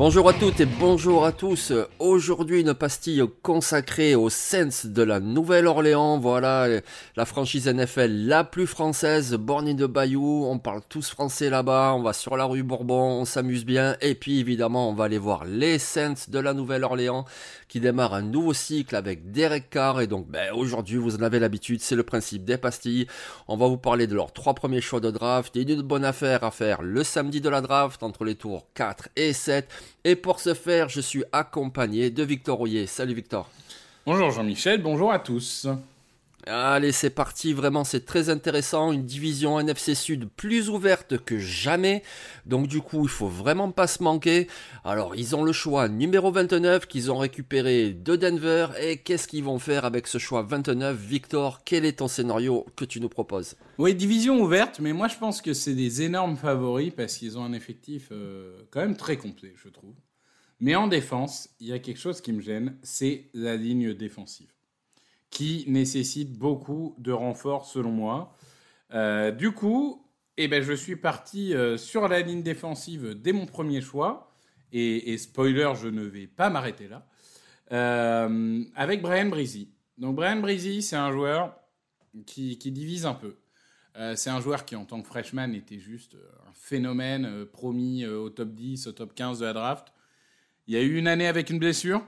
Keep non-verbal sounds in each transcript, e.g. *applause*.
Bonjour à toutes et bonjour à tous. Aujourd'hui, une pastille consacrée aux Saints de la Nouvelle-Orléans. Voilà, la franchise NFL la plus française, bornée de Bayou. On parle tous français là-bas. On va sur la rue Bourbon, on s'amuse bien. Et puis, évidemment, on va aller voir les Saints de la Nouvelle-Orléans qui démarrent un nouveau cycle avec Derek Carr. Et donc, ben, aujourd'hui, vous en avez l'habitude, c'est le principe des pastilles. On va vous parler de leurs trois premiers choix de draft et d'une bonne affaire à faire le samedi de la draft entre les tours 4 et 7. Et pour ce faire, je suis accompagné de Victor Rouillet. Salut Victor. Bonjour Jean-Michel, bonjour à tous. Allez, c'est parti, vraiment c'est très intéressant, une division NFC Sud plus ouverte que jamais, donc du coup il faut vraiment pas se manquer. Alors ils ont le choix numéro 29 qu'ils ont récupéré de Denver, et qu'est-ce qu'ils vont faire avec ce choix 29 Victor, quel est ton scénario que tu nous proposes? Oui, division ouverte, mais moi je pense que c'est des énormes favoris parce qu'ils ont un effectif euh, quand même très complet, je trouve. Mais en défense, il y a quelque chose qui me gêne, c'est la ligne défensive qui nécessite beaucoup de renforts selon moi. Euh, du coup, eh ben, je suis parti euh, sur la ligne défensive dès mon premier choix. Et, spoiler, je ne vais pas m'arrêter là. Euh, avec Brian Breezy. Donc Brian Breezy, c'est un joueur qui, qui, divise un peu. C'est un joueur qui, en tant que freshman, était juste un phénomène promis au top 10, au top 15 de la draft. Il y a eu une année avec une blessure.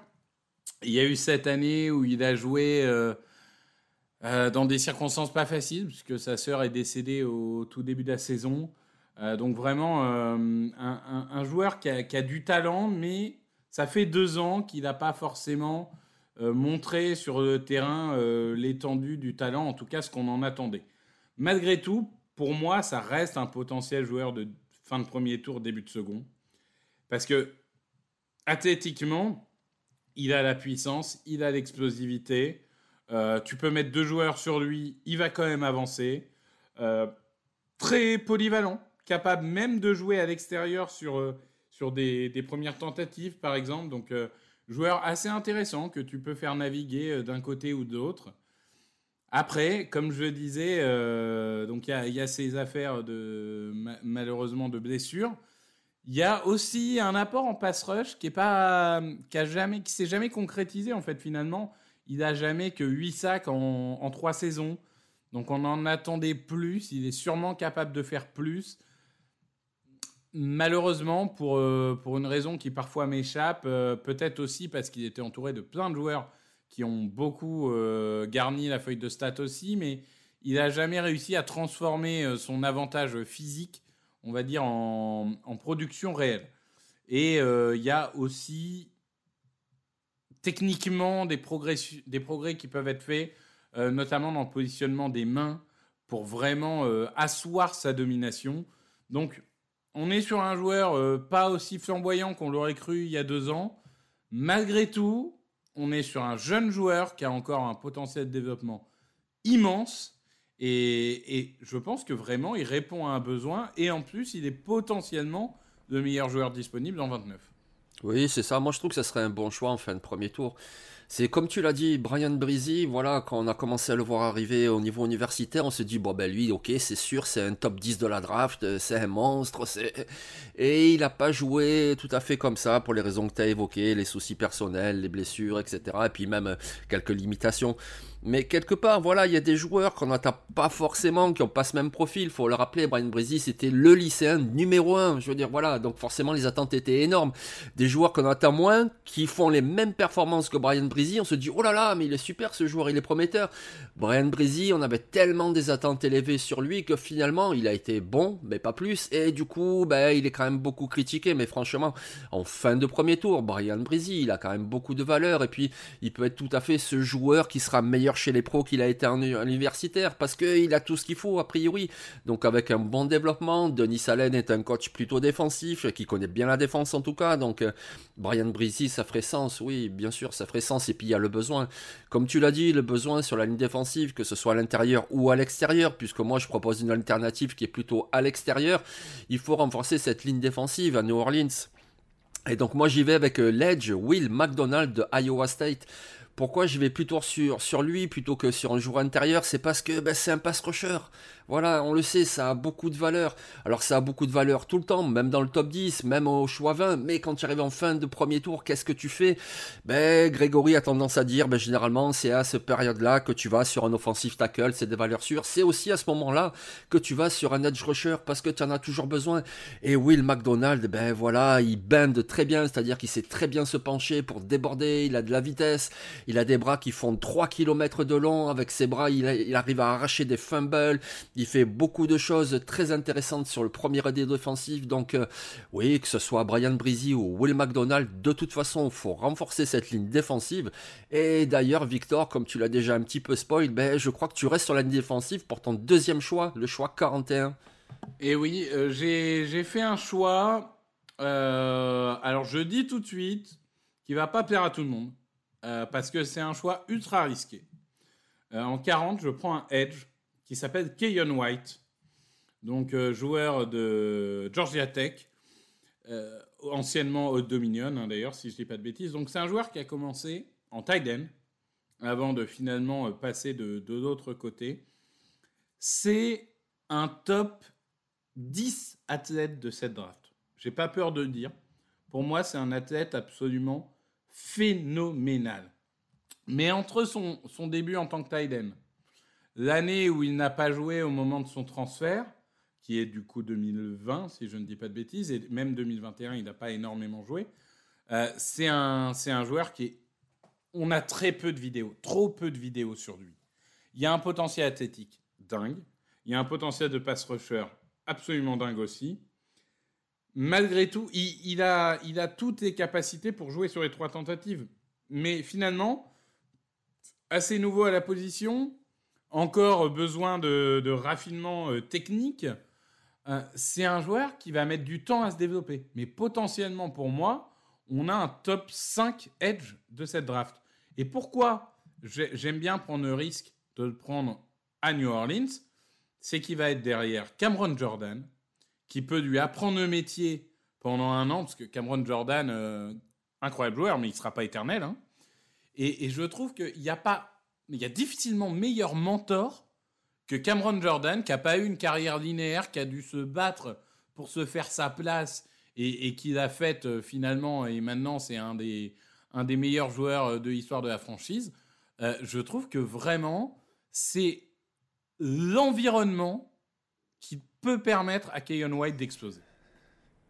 Il y a eu cette année où il a joué euh, euh, dans des circonstances pas faciles, puisque sa sœur est décédée au tout début de la saison. Euh, donc vraiment un, joueur qui a, qui a, du talent, mais ça fait deux ans qu'il n'a pas forcément montré sur le terrain l'étendue du talent, en tout cas ce qu'on en attendait. Malgré tout, pour moi, ça reste un potentiel joueur de fin de premier tour, début de second. Parce que, athlétiquement, il a la puissance, il a l'explosivité. Euh, tu peux mettre deux joueurs sur lui, il va quand même avancer. Euh, très polyvalent, capable même de jouer à l'extérieur sur, euh, sur des, premières tentatives, par exemple. Donc, joueur assez intéressant que tu peux faire naviguer d'un côté ou de l'autre. Après, comme je disais, donc il y, y, a ces affaires de malheureusement de blessures. Il y a aussi un apport en pass rush qui est jamais, qui s'est jamais concrétisé en fait finalement. Il a jamais que 8 sacs en, en 3 saisons. Donc on en attendait plus. Il est sûrement capable de faire plus. Malheureusement, pour, euh, pour une raison qui parfois m'échappe, euh, peut-être aussi parce qu'il était entouré de plein de joueurs qui ont beaucoup euh, garni la feuille de stats aussi, mais il n'a jamais réussi à transformer son avantage physique on va dire, en, production réelle. Et il euh, y a aussi techniquement des progrès, des progrès qui peuvent être faits, euh, notamment dans le positionnement des mains, pour vraiment euh, asseoir sa domination. Donc, on est sur un joueur pas aussi flamboyant qu'on l'aurait cru il y a deux ans. Malgré tout, on est sur un jeune joueur qui a encore un potentiel de développement immense et, je pense que vraiment, il répond à un besoin. Et en plus, il est potentiellement le meilleur joueur disponible en 29. Oui, c'est ça. Moi, je trouve que ça serait un bon choix en fin de premier tour. C'est comme tu l'as dit, Brian Breezy, voilà, quand on a commencé à le voir arriver au niveau universitaire, on se dit, bon ben lui, ok, c'est sûr, c'est un top 10 de la draft, c'est un monstre, c'est... Et il n'a pas joué tout à fait comme ça, pour les raisons que tu as évoquées, les soucis personnels, les blessures, etc. Et puis même quelques limitations. Mais quelque part, voilà, il y a des joueurs qu'on n'attend pas forcément, qui n'ont pas ce même profil. Faut le rappeler, Brian Breezy, c'était le lycéen numéro un. Je veux dire, voilà, donc forcément les attentes étaient énormes. Des joueurs qu'on attend moins, qui font les mêmes performances que Brian Breezy, on se dit, oh là là, mais il est super ce joueur, il est prometteur. Brian Breezy, on avait tellement des attentes élevées sur lui que finalement, il a été bon, mais pas plus. Et du coup, ben, il est quand même beaucoup critiqué. Mais franchement, en fin de premier tour, Brian Breezy, il a quand même beaucoup de valeur. Et puis, il peut être tout à fait ce joueur qui sera meilleur chez les pros qu'il a été en universitaire parce qu'il a tout ce qu'il faut a priori. Donc avec un bon développement, Denis Allen est un coach plutôt défensif qui connaît bien la défense en tout cas. Donc euh, Brian Brizy, ça ferait sens, oui, bien sûr, ça ferait sens. Et puis il y a le besoin, comme tu l'as dit, le besoin sur la ligne défensive, que ce soit à l'intérieur ou à l'extérieur, puisque moi je propose une alternative qui est plutôt à l'extérieur. Il faut renforcer cette ligne défensive à New Orleans. Et donc moi j'y vais avec euh, l'Edge Will McDonald de Iowa State. Pourquoi je vais plutôt sur, sur lui plutôt que sur un joueur intérieur C'est parce que ben, c'est un pass rusher. Voilà, on le sait, ça a beaucoup de valeur. Alors ça a beaucoup de valeur tout le temps, même dans le top 10, même au choix 20, mais quand tu arrives en fin de premier tour, qu'est-ce que tu fais? Ben Grégory a tendance à dire, ben généralement c'est à cette période-là que tu vas sur un offensive tackle, c'est des valeurs sûres. C'est aussi à ce moment-là que tu vas sur un edge rusher parce que tu en as toujours besoin. Et Will McDonald, ben voilà, il bend très bien, c'est-à-dire qu'il sait très bien se pencher pour déborder, il a de la vitesse, il a des bras qui font 3 km de long, avec ses bras il, arrive à arracher des fumbles, il fait beaucoup de choses très intéressantes sur le premier aide défensif. Donc, euh, oui, que ce soit Brian Breezy ou Will McDonald, de toute façon, il faut renforcer cette ligne défensive. Et d'ailleurs, Victor, comme tu l'as déjà un petit peu spoil, ben, je crois que tu restes sur la ligne défensive pour ton deuxième choix, le choix 41. Et oui, euh, j'ai fait un choix. Euh, alors, je dis tout de suite qu'il va pas plaire à tout le monde. Parce que c'est un choix ultra risqué. en 40, je prends un Edge qui s'appelle Keyon White, donc euh, joueur de Georgia Tech, euh, anciennement au Dominion hein, d'ailleurs, si je ne dis pas de bêtises. Donc c'est un joueur qui a commencé en tight end avant de finalement euh, passer de, l'autre côté. C'est un top 10 athlète de cette draft. J'ai pas peur de le dire. Pour moi, c'est un athlète absolument phénoménal. Mais entre son, son début en tant que end L'année où il n'a pas joué au moment de son transfert, qui est du coup 2020, si je ne dis pas de bêtises, et même 2021, il n'a pas énormément joué. Euh, c'est un, un joueur qui est. On a très peu de vidéos, trop peu de vidéos sur lui. Il y a un potentiel athlétique dingue. Il y a un potentiel de pass rusher absolument dingue aussi. Malgré tout, il, a toutes les capacités pour jouer sur les trois tentatives. Mais finalement, assez nouveau à la position, encore besoin de, raffinement euh, technique, euh, c'est un joueur qui va mettre du temps à se développer. Mais potentiellement, pour moi, on a un top 5 edge de cette draft. Et pourquoi j'aime bien prendre le risque de le prendre à New Orleans C'est qu'il va être derrière Cameron Jordan, qui peut lui apprendre le métier pendant un an, parce que Cameron Jordan, euh, incroyable joueur, mais il ne sera pas éternel. Hein. Et, et, je trouve qu'il n'y a pas il y a difficilement meilleur mentor que Cameron Jordan, qui n'a pas eu une carrière linéaire, qui a dû se battre pour se faire sa place et, qui l'a faite euh, finalement, et maintenant c'est un des, meilleurs joueurs euh, de l'histoire de la franchise. Je trouve que vraiment, c'est l'environnement qui peut permettre à Keyon White d'exploser.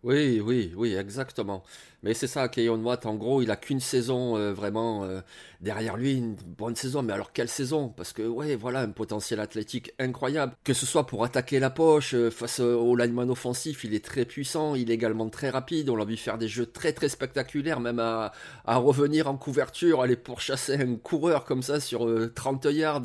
Oui, oui, oui, exactement. Mais c'est ça, Keyon Watt, en gros, il a qu'une saison euh, vraiment euh, derrière lui, une bonne saison. Mais alors, quelle saison? Parce que, ouais, voilà, un potentiel athlétique incroyable. Que ce soit pour attaquer la poche, euh, face au lineman offensif, il est très puissant, il est également très rapide. On l'a vu faire des jeux très, très spectaculaires, même à, revenir en couverture, aller pourchasser un coureur comme ça sur 30 yards.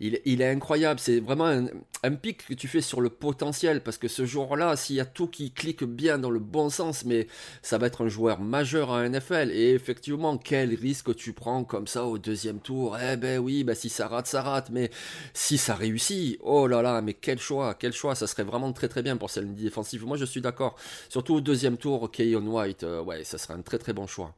Il, il est incroyable. C'est vraiment un, un pic que tu fais sur le potentiel. Parce que ce jour-là, s'il y a tout qui clique bien dans le bon sens, mais ça va être un joueur majeur à NFL. Et effectivement, quel risque tu prends comme ça au deuxième tour? Eh ben oui, bah si ça rate, ça rate, mais si ça réussit, oh là là, mais quel choix, quel choix, ça serait vraiment très très bien pour cette ligne défensive. Moi je suis d'accord, surtout au deuxième tour, Keyon White, euh, ouais, ça serait un très très bon choix.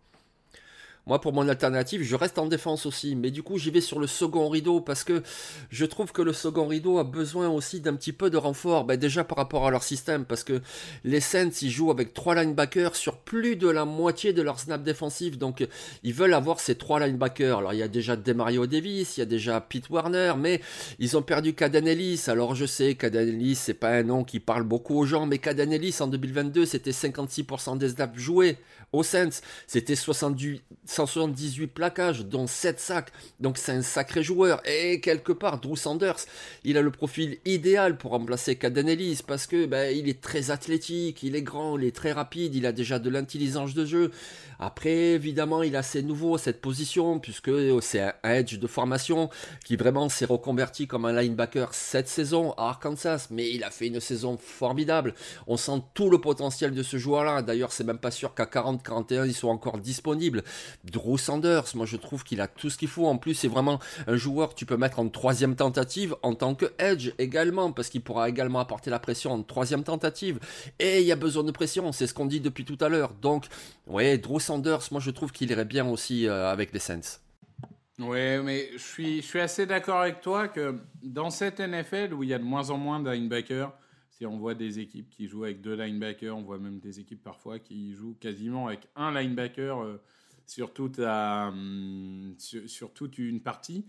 Moi, pour mon alternative, je reste en défense aussi. Mais du coup, j'y vais sur le second rideau parce que je trouve que le second rideau a besoin aussi d'un petit peu de renfort. Ben, déjà par rapport à leur système, parce que les Saints, ils jouent avec trois linebackers sur plus de la moitié de leur snap défensif. Donc, ils veulent avoir ces trois linebackers. Alors, il y a déjà Demario Davis, il y a déjà Pete Warner, mais ils ont perdu Caden Ellis. Alors, je sais, Caden Ellis, c'est pas un nom qui parle beaucoup aux gens, mais Caden Ellis, en 2022, c'était 56% des snaps joués aux Saints. C'était 78 178 plaquages, dont 7 sacs. Donc c'est un sacré joueur. Et quelque part, Drew Sanders, il a le profil idéal pour remplacer Caden Ellis parce que ben, il est très athlétique, il est grand, il est très rapide, il a déjà de l'intelligence de jeu. Après, évidemment, il a ses nouveaux cette position, puisque c'est un edge de formation qui vraiment s'est reconverti comme un linebacker cette saison à Arkansas, mais il a fait une saison formidable. On sent tout le potentiel de ce joueur-là. D'ailleurs, c'est même pas sûr qu'à 40-41, ils soient encore disponibles. Drew Sanders, moi je trouve qu'il a tout ce qu'il faut. En plus, c'est vraiment un joueur que tu peux mettre en troisième tentative en tant que edge également, parce qu'il pourra également apporter la pression en troisième tentative. Et il y a besoin de pression, c'est ce qu'on dit depuis tout à l'heure. Donc, ouais, Drew Sanders moi je trouve qu'il irait bien aussi euh, avec les Saints. Ouais, mais je suis, je suis assez d'accord avec toi que dans cette NFL où il y a de moins en moins de linebackers, si on voit des équipes qui jouent avec deux linebackers, on voit même des équipes parfois qui jouent quasiment avec un linebacker euh, sur, toute hum, sur, toute une partie.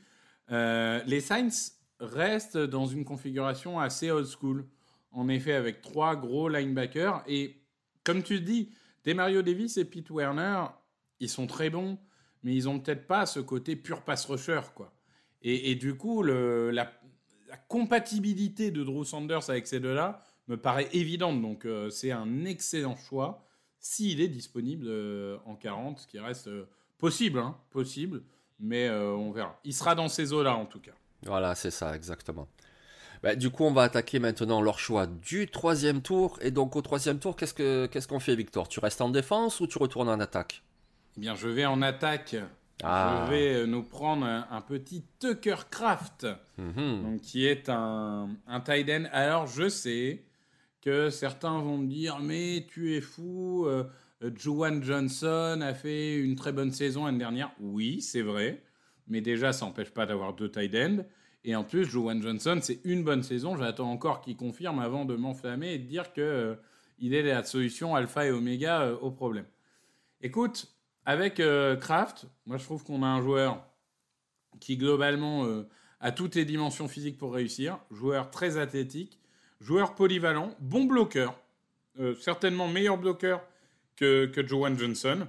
Euh, les Saints restent dans une configuration assez old school, en effet avec trois gros linebackers. Et comme tu dis, Mario Davis et Pete Werner, ils sont très bons, mais ils ont peut-être pas ce côté pur pass rusher, quoi. Et, du coup, la, compatibilité de Drew Sanders avec ces deux-là me paraît évidente. Donc, euh, c'est un excellent choix s'il est disponible euh, en 40, ce qui reste euh, possible, hein, possible, mais on verra. Il sera dans ces eaux-là, en tout cas. Voilà, c'est ça, exactement. Bah, du coup, on va attaquer maintenant leur choix du troisième tour. Et donc, au troisième tour, qu'est-ce qu'on fait, Victor? Tu restes en défense ou tu retournes en attaque? Eh bien, je vais en attaque. Ah. Je vais euh, nous prendre un, petit Tucker Craft, mhm. qui est un, un tight end. Alors, je sais que certains vont me dire, mais tu es fou, euh, Juwan Johnson a fait une très bonne saison l'année dernière. Oui, c'est vrai, mais déjà, ça n'empêche pas d'avoir deux tight ends. Et en plus, Joan Johnson, c'est une bonne saison. J'attends encore qu'il confirme avant de m'enflammer et de dire qu'il euh, est la solution alpha et oméga euh, au problème. Écoute, avec euh, Kraft, moi je trouve qu'on a un joueur qui globalement a toutes les dimensions physiques pour réussir. Joueur très athlétique, joueur polyvalent, bon bloqueur. certainement meilleur bloqueur que, que Joan Johnson.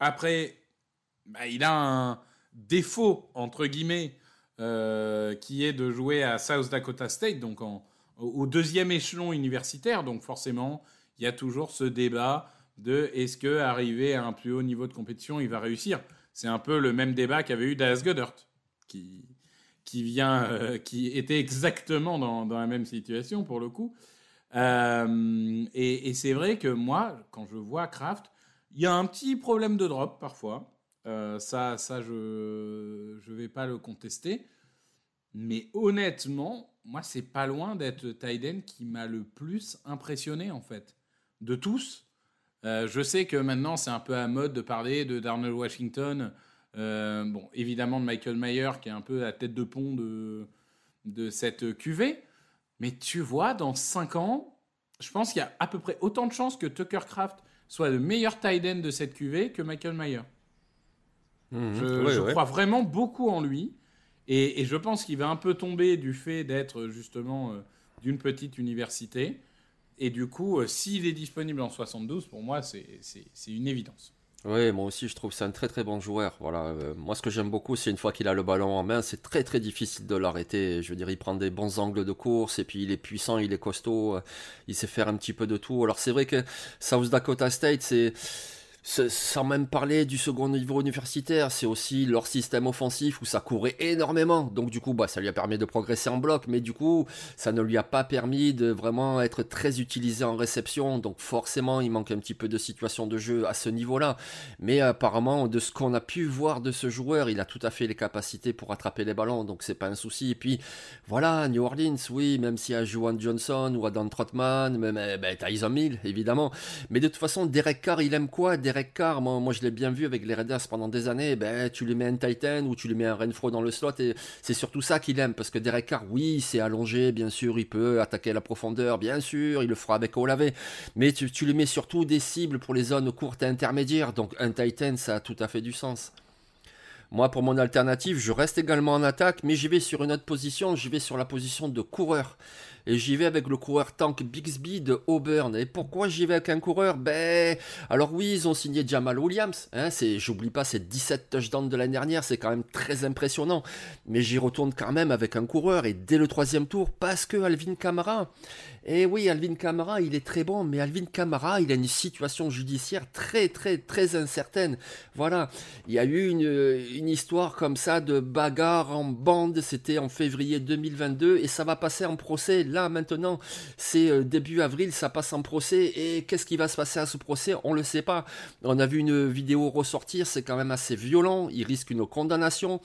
Après, bah, il a un défaut, entre guillemets, euh, qui est de jouer à South Dakota State, donc au deuxième échelon universitaire. Donc forcément, il y a toujours ce débat de est-ce que arriver à un plus haut niveau de compétition, il va réussir. C'est un peu le même débat qu'avait eu Dallas Goddard, qui qui vient, euh, qui était exactement dans, la même situation pour le coup. Euh, et, c'est vrai que moi, quand je vois Kraft, il y a un petit problème de drop parfois. Euh, ça, ça, je ne vais pas le contester. Mais honnêtement, moi, c'est pas loin d'être Tyden qui m'a le plus impressionné, en fait. De tous. Je sais que maintenant, c'est un peu à mode de parler de Darnell Washington. Euh, bon, évidemment, de Michael Mayer, qui est un peu la tête de pont de, de cette cuvée. Mais tu vois, dans 5 ans, je pense qu'il y a à peu près autant de chances que Tucker Craft soit le meilleur tight de cette cuvée que Michael Mayer. Mhm. je, crois vraiment beaucoup en lui. Et, je pense qu'il va un peu tomber du fait d'être justement euh, d'une petite université. Et du coup, euh, s'il est disponible en 72, pour moi, c'est une évidence. Oui, moi aussi, je trouve c'est un très très bon joueur. Voilà, euh, moi, ce que j'aime beaucoup, c'est une fois qu'il a le ballon en main, c'est très très difficile de l'arrêter. Je veux dire, il prend des bons angles de course et puis il est puissant, il est costaud, il sait faire un petit peu de tout. Alors c'est vrai que South Dakota State, c'est sans même parler du second niveau universitaire, c'est aussi leur système offensif où ça courait énormément. Donc du coup, bah, ça lui a permis de progresser en bloc, mais du coup, ça ne lui a pas permis de vraiment être très utilisé en réception. Donc forcément, il manque un petit peu de situation de jeu à ce niveau-là. Mais apparemment, de ce qu'on a pu voir de ce joueur, il a tout à fait les capacités pour attraper les ballons, donc c'est pas un souci. Et puis voilà, New Orleans, oui, même s'il y a Juwan Johnson ou Adam Trotman, même eh ben, Tyson Mill, évidemment. Mais de toute façon, Derek Carr, il aime quoi? Derek Carr, moi, je l'ai bien vu avec les Raiders pendant des années, ben, tu lui mets un Titan ou tu lui mets un Renfro dans le slot et c'est surtout ça qu'il aime parce que Derek Carr, oui, c'est allongé, bien sûr, il peut attaquer la profondeur, bien sûr, il le fera avec Olave, mais tu, tu lui mets surtout des cibles pour les zones courtes et intermédiaires, donc un Titan, ça a tout à fait du sens. Moi, pour mon alternative, je reste également en attaque, mais j'y vais sur une autre position, j'y vais sur la position de coureur et j'y vais avec le coureur tank Bixby de Auburn. Et pourquoi j'y vais avec un coureur? Ben, alors oui, ils ont signé Jamal Williams. Hein, j'oublie pas, ces 17 touchdowns de l'année dernière, c'est quand même très impressionnant. Mais j'y retourne quand même avec un coureur et dès le troisième tour parce que Alvin Kamara. Et oui, Alvin Kamara, il est très bon, mais Alvin Kamara, il a une situation judiciaire très, très, très incertaine. Voilà, il y a eu une, une histoire comme ça de bagarre en bande, c'était en février 2022, et ça va passer en procès là maintenant, c'est euh, début avril, ça passe en procès et qu'est-ce qui va se passer à ce procès? On le sait pas. On a vu une vidéo ressortir, c'est quand même assez violent. Il risque une condamnation.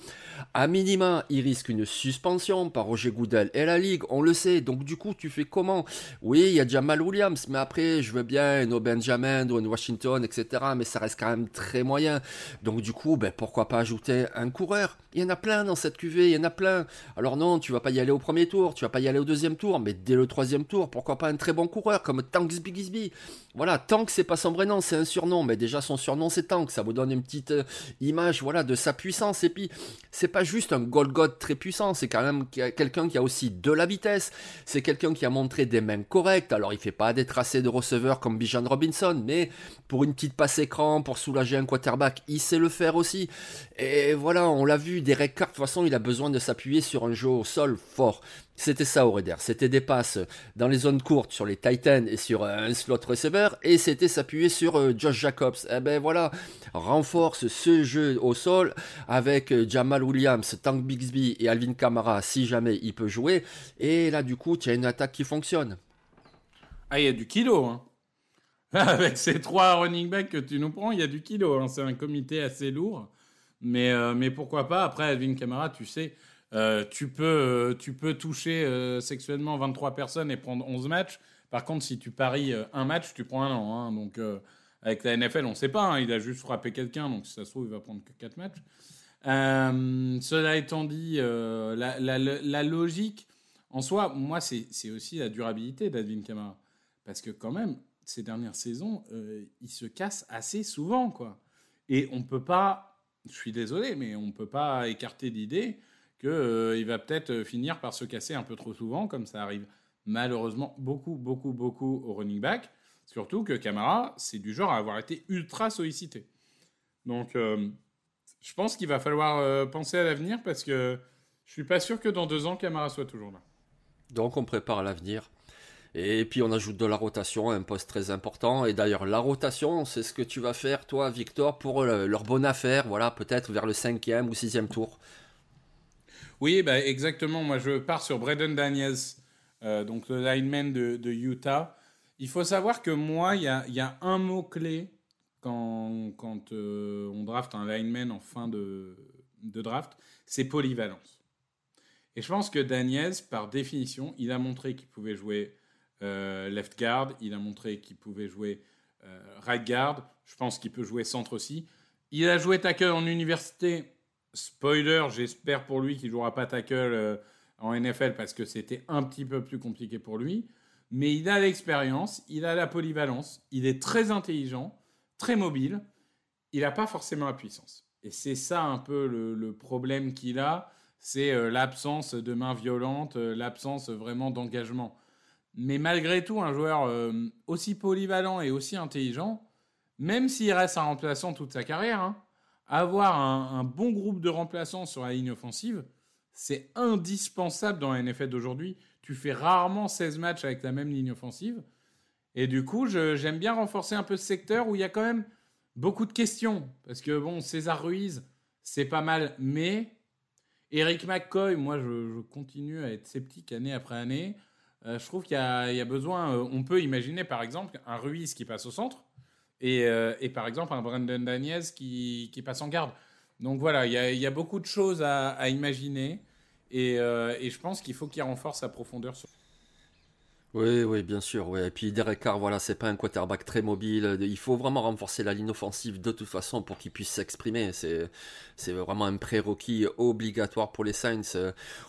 À minima, il risque une suspension par Roger Goodell et la Ligue, on le sait. Donc du coup, tu fais comment? Oui, il y a Jamal Williams, mais après, je veux bien un Benjamin un Washington, etc. Mais ça reste quand même très moyen. Donc du coup, ben, pourquoi pas ajouter un coureur? Il y en a plein dans cette cuvée, il y en a plein. Alors non, tu vas pas y aller au premier tour, tu vas pas y aller au deuxième tour, mais dès le troisième tour, pourquoi pas un très bon coureur comme Tanks Bigisby Voilà, Tank c'est pas son vrai nom, c'est un surnom, mais déjà son surnom c'est Tank, ça vous donne une petite euh, image voilà de sa puissance. Et puis c'est pas juste un Gold très puissant, c'est quand même quelqu'un qui a aussi de la vitesse, c'est quelqu'un qui a montré des mains correctes. Alors il fait pas des tracés de receveur comme Bijan Robinson, mais pour une petite passe écran, pour soulager un quarterback, il sait le faire aussi. Et voilà, on l'a vu, Derek Carr de toute façon il a besoin de s'appuyer sur un jeu au sol fort. C'était ça au Raider. C'était des passes dans les zones courtes sur les Titans et sur euh, un slot receiver et c'était s'appuyer sur euh, Josh Jacobs. Eh ben voilà, renforce ce jeu au sol avec euh, Jamal Williams, Tank Bixby et Alvin Kamara si jamais il peut jouer. Et là du coup, tu as une attaque qui fonctionne. Ah, il y a du kilo, hein. *laughs* Avec ces trois running backs que tu nous prends, il y a du kilo. Hein. C'est un comité assez lourd. Mais, mais pourquoi pas? Après, Alvin Kamara, tu sais, euh, tu, peux, euh, tu peux toucher euh, sexuellement 23 personnes et prendre 11 matchs. Par contre, si tu paries un match, tu prends un an. Hein. Donc, avec la NFL, on ne sait pas. Hein. il a juste frappé quelqu'un. Donc, si ça se trouve, il va prendre que 4 matchs. cela étant dit, la, logique, en soi, moi, c'est aussi la durabilité d'Advin Kamara. Parce que quand même, ces dernières saisons, il se casse assez souvent. quoi. Et on ne peut pas, je suis désolé, mais on ne peut pas écarter l'idée qu'il euh, va peut-être euh, finir par se casser un peu trop souvent, comme ça arrive malheureusement beaucoup, beaucoup, beaucoup au running back. Surtout que Camara, c'est du genre à avoir été ultra sollicité. Donc, euh, je pense qu'il va falloir penser à l'avenir parce que je suis pas sûr que dans deux ans, Camara soit toujours là. Donc, on prépare l'avenir. Et puis on ajoute de la rotation, un poste très important. Et d'ailleurs, la rotation, c'est ce que tu vas faire, toi, Victor, pour leur bonne affaire, voilà, peut-être vers le cinquième ou sixième tour. Oui, bah, exactement. Moi, je pars sur Braden Daniels, euh, donc le lineman de, Utah. Il faut savoir que moi, il y a, un mot-clé quand, euh, on draft un lineman en fin de, de draft, c'est polyvalence. Et je pense que Daniels, par définition, il a montré qu'il pouvait jouer euh, left guard, il a montré qu'il pouvait jouer right guard, je pense qu'il peut jouer centre aussi. Il a joué tackle en université, Spoiler, j'espère pour lui qu'il jouera pas tackle en NFL parce que c'était un petit peu plus compliqué pour lui. Mais il a l'expérience, il a la polyvalence, il est très intelligent, très mobile. Il n'a pas forcément la puissance. Et c'est ça un peu le, problème qu'il a, c'est euh, l'absence de main violente, euh, l'absence vraiment d'engagement. Mais malgré tout, un joueur aussi polyvalent et aussi intelligent, même s'il reste un remplaçant toute sa carrière, hein, avoir un, bon groupe de remplaçants sur la ligne offensive, c'est indispensable dans la NFL d'aujourd'hui. Tu fais rarement 16 matchs avec la même ligne offensive. Et du coup, j'aime bien renforcer un peu ce secteur où il y a quand même beaucoup de questions. Parce que, bon, César Ruiz, c'est pas mal, mais Eric McCoy, moi, je, continue à être sceptique année après année. Euh, je trouve qu'il y, a besoin. Euh, on peut imaginer, par exemple, un Ruiz qui passe au centre et, euh, par exemple, un Brandon Daniels qui, passe en garde. Donc voilà, il y a, beaucoup de choses à, imaginer et, et, je pense qu'il faut qu'il renforce sa profondeur sur oui, oui, bien sûr. Et puis Derek Carr, voilà, c'est pas un quarterback très mobile. Il faut vraiment renforcer la ligne offensive de toute façon pour qu'il puisse s'exprimer. C'est, vraiment un prérequis obligatoire pour les Saints.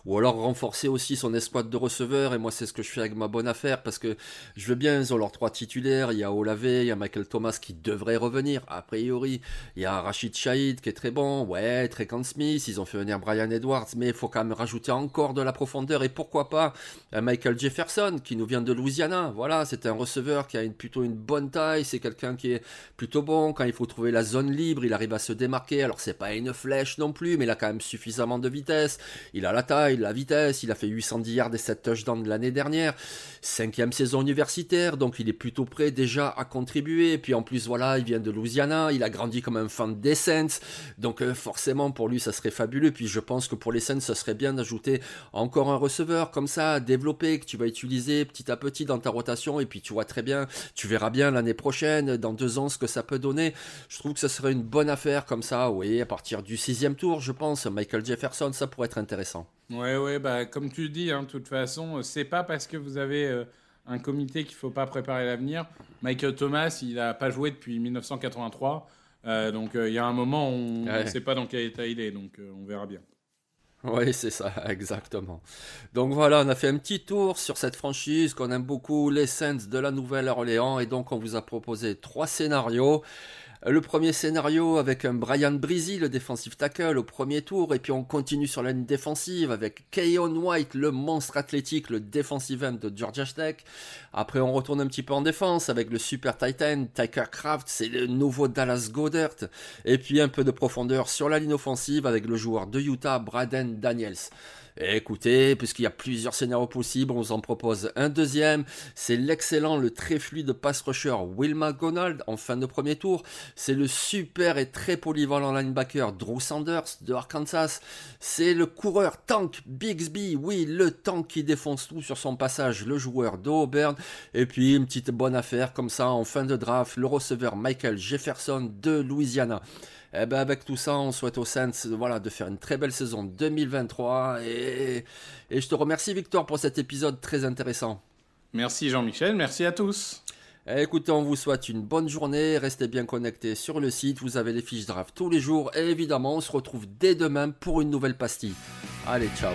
Ou alors renforcer aussi son escouade de receveurs. Et moi, c'est ce que je fais avec ma bonne affaire parce que je veux bien, ils ont leurs trois titulaires. Il y a Olave, il y a Michael Thomas qui devrait revenir, a priori. Il y a Rachid Shahid qui est très bon. Ouais, Trecan Smith. Ils ont fait venir Brian Edwards. Mais il faut quand même rajouter encore de la profondeur. Et pourquoi pas Michael Jefferson qui nous vient de Louisiana. Voilà, c'est un receveur qui a plutôt une bonne taille. C'est quelqu'un qui est plutôt bon. Quand il faut trouver la zone libre, il arrive à se démarquer. Alors, c'est pas une flèche non plus, mais il a quand même suffisamment de vitesse. Il a la taille, la vitesse. Il a fait 810 yards et 7 touchdowns l'année dernière. Cinquième saison universitaire, donc il est plutôt prêt déjà à contribuer. Puis en plus, voilà, il vient de Louisiana. Il a grandi comme un fan des Saints. Donc, euh, forcément, pour lui, ça serait fabuleux. Puis je pense que pour les Saints, ça serait bien d'ajouter encore un receveur comme ça, développé, que tu vas utiliser petit à petit dans ta rotation et puis tu vois très bien, tu verras bien l'année prochaine, dans deux ans, ce que ça peut donner. Je trouve que ce serait une bonne affaire comme ça, oui, à partir du sixième tour, je pense. Michael Jefferson, ça pourrait être intéressant. Ouais, ouais, bah comme tu dis, hein, de toute façon, c'est pas parce que vous avez euh, un comité qu'il faut pas préparer l'avenir. Michael Thomas, il a pas joué depuis 1983. Euh, donc euh, il y a un moment, on ne sait pas dans quel état il est, donc on verra bien. Oui, c'est ça, *laughs* exactement. Donc voilà, on a fait un petit tour sur cette franchise qu'on aime beaucoup, les Saints de la Nouvelle-Orléans, et donc on vous a proposé trois scénarios. Le premier scénario avec un Brian Breezy, le défensif tackle, au premier tour, et puis on continue sur la ligne défensive avec Keon White, le monstre athlétique, le defensive end de Georgia Tech. Après, on retourne un petit peu en défense avec le super Titan, Tyker Craft, c'est le nouveau Dallas Goddard. Et puis un peu de profondeur sur la ligne offensive avec le joueur de Utah, Braden Daniels. Écoutez, puisqu'il y a plusieurs scénarios possibles, on vous en propose un deuxième. C'est l'excellent, le très fluide pass rusher Will McDonald en fin de premier tour. C'est le super et très polyvalent linebacker Drew Sanders de Arkansas. C'est le coureur tank Bixby, oui, le tank qui défonce tout sur son passage, le joueur d'Auburn. Et puis une petite bonne affaire comme ça en fin de draft, le receveur Michael Jefferson de Louisiana. Eh ben avec tout ça, on souhaite aux Saints voilà, de faire une très belle saison 2023. Et, et je te remercie Victor pour cet épisode très intéressant. Merci Jean-Michel, merci à tous. Eh, écoutez, on vous souhaite une bonne journée, restez bien connectés sur le site, vous avez les fiches draft tous les jours et évidemment on se retrouve dès demain pour une nouvelle pastille. Allez, ciao